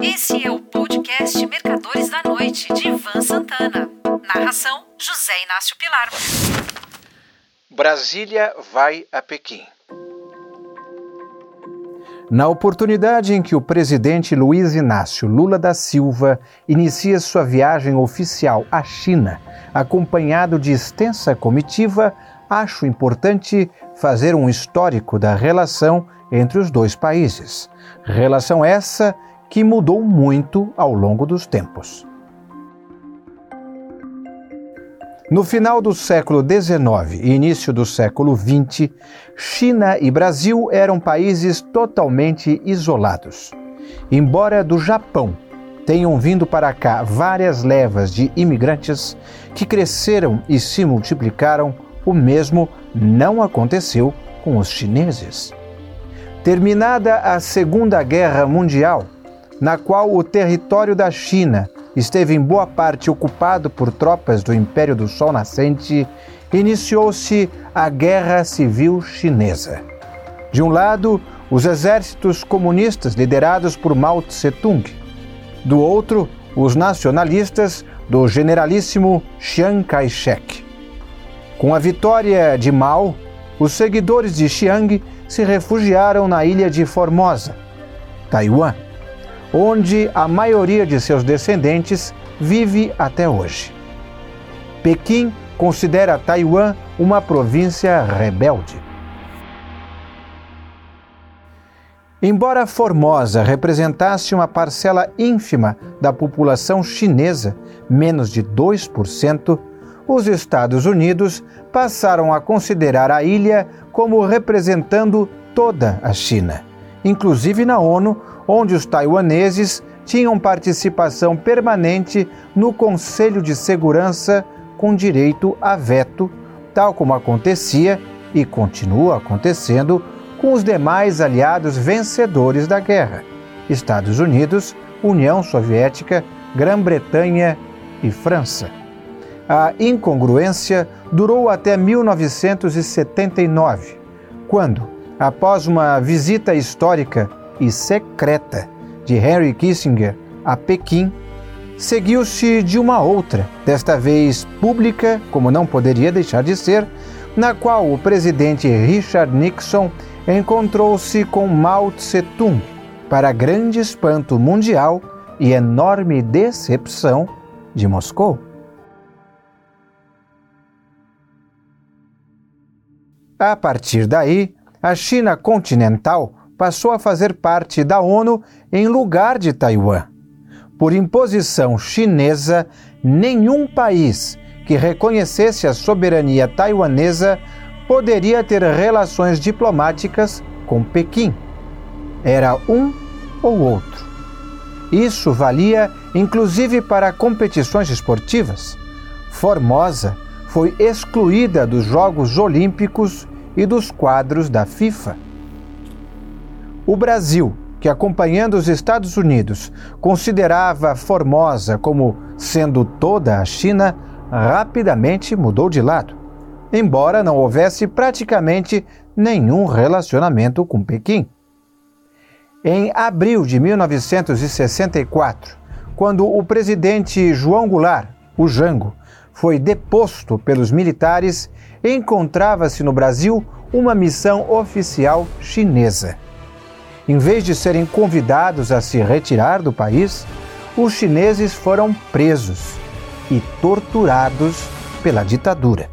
Esse é o podcast Mercadores da Noite, de Ivan Santana. Narração: José Inácio Pilar. Brasília vai a Pequim. Na oportunidade em que o presidente Luiz Inácio Lula da Silva inicia sua viagem oficial à China, acompanhado de extensa comitiva, acho importante fazer um histórico da relação entre os dois países. Relação essa que mudou muito ao longo dos tempos. No final do século XIX e início do século XX, China e Brasil eram países totalmente isolados. Embora do Japão tenham vindo para cá várias levas de imigrantes que cresceram e se multiplicaram, o mesmo não aconteceu com os chineses. Terminada a Segunda Guerra Mundial, na qual o território da China esteve em boa parte ocupado por tropas do Império do Sol Nascente, iniciou-se a Guerra Civil Chinesa. De um lado, os exércitos comunistas liderados por Mao Tse-tung. Do outro, os nacionalistas do generalíssimo Chiang Kai-shek. Com a vitória de Mao, os seguidores de Chiang se refugiaram na ilha de Formosa, Taiwan onde a maioria de seus descendentes vive até hoje. Pequim considera Taiwan uma província rebelde. Embora Formosa representasse uma parcela ínfima da população chinesa, menos de 2%, os Estados Unidos passaram a considerar a ilha como representando toda a China. Inclusive na ONU, onde os taiwaneses tinham participação permanente no Conselho de Segurança com direito a veto, tal como acontecia e continua acontecendo com os demais aliados vencedores da guerra: Estados Unidos, União Soviética, Grã-Bretanha e França. A incongruência durou até 1979, quando, após uma visita histórica e secreta de Henry Kissinger a Pequim, seguiu-se de uma outra, desta vez pública, como não poderia deixar de ser, na qual o presidente Richard Nixon encontrou-se com Mao Tse-tung, para grande espanto mundial e enorme decepção de Moscou. A partir daí, a China continental passou a fazer parte da ONU em lugar de Taiwan. Por imposição chinesa, nenhum país que reconhecesse a soberania taiwanesa poderia ter relações diplomáticas com Pequim. Era um ou outro. Isso valia inclusive para competições esportivas. Formosa foi excluída dos Jogos Olímpicos e dos quadros da FIFA. O Brasil, que acompanhando os Estados Unidos considerava Formosa como sendo toda a China, rapidamente mudou de lado, embora não houvesse praticamente nenhum relacionamento com Pequim. Em abril de 1964, quando o presidente João Goulart, o Jango, foi deposto pelos militares, encontrava-se no Brasil uma missão oficial chinesa. Em vez de serem convidados a se retirar do país, os chineses foram presos e torturados pela ditadura.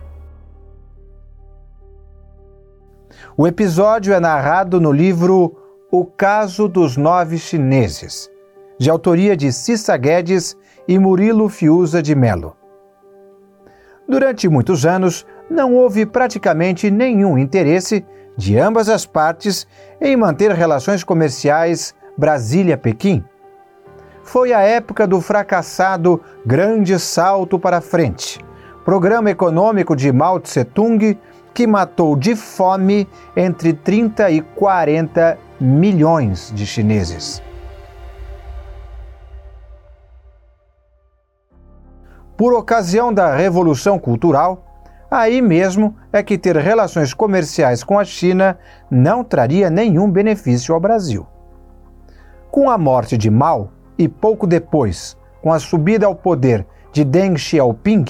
O episódio é narrado no livro O Caso dos Nove Chineses, de autoria de Cissa Guedes e Murilo Fiuza de Melo. Durante muitos anos, não houve praticamente nenhum interesse de ambas as partes em manter relações comerciais Brasília-Pequim. Foi a época do fracassado Grande Salto para Frente, programa econômico de Mao Tse-tung que matou de fome entre 30 e 40 milhões de chineses. Por ocasião da Revolução Cultural, Aí mesmo é que ter relações comerciais com a China não traria nenhum benefício ao Brasil. Com a morte de Mao, e pouco depois, com a subida ao poder de Deng Xiaoping,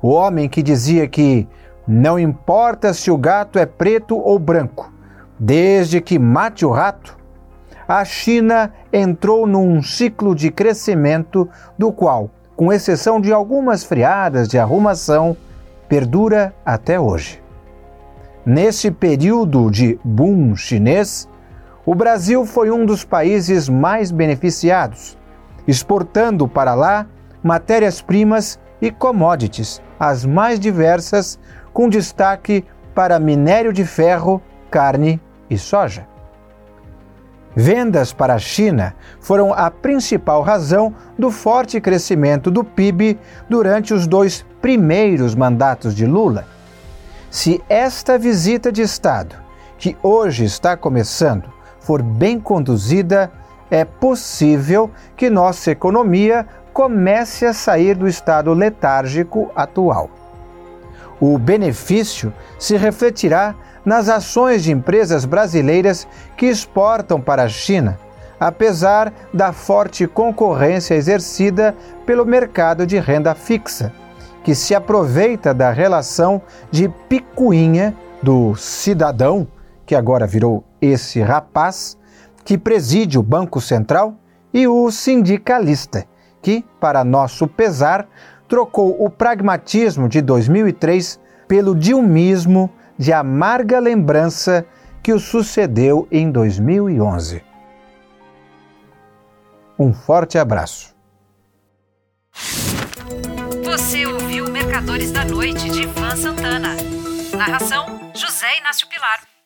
o homem que dizia que não importa se o gato é preto ou branco, desde que mate o rato, a China entrou num ciclo de crescimento do qual, com exceção de algumas friadas de arrumação, perdura até hoje. Nesse período de boom chinês, o Brasil foi um dos países mais beneficiados, exportando para lá matérias-primas e commodities, as mais diversas, com destaque para minério de ferro, carne e soja. Vendas para a China foram a principal razão do forte crescimento do PIB durante os dois primeiros mandatos de Lula. Se esta visita de Estado, que hoje está começando, for bem conduzida, é possível que nossa economia comece a sair do estado letárgico atual. O benefício se refletirá nas ações de empresas brasileiras que exportam para a China, apesar da forte concorrência exercida pelo mercado de renda fixa, que se aproveita da relação de picuinha do cidadão, que agora virou esse rapaz, que preside o Banco Central, e o sindicalista, que, para nosso pesar, trocou o pragmatismo de 2003 pelo dilmismo de amarga lembrança que o sucedeu em 2011. Um forte abraço. Você ouviu Mercadores da Noite de Ivan Santana. Narração: José Inácio Pilar.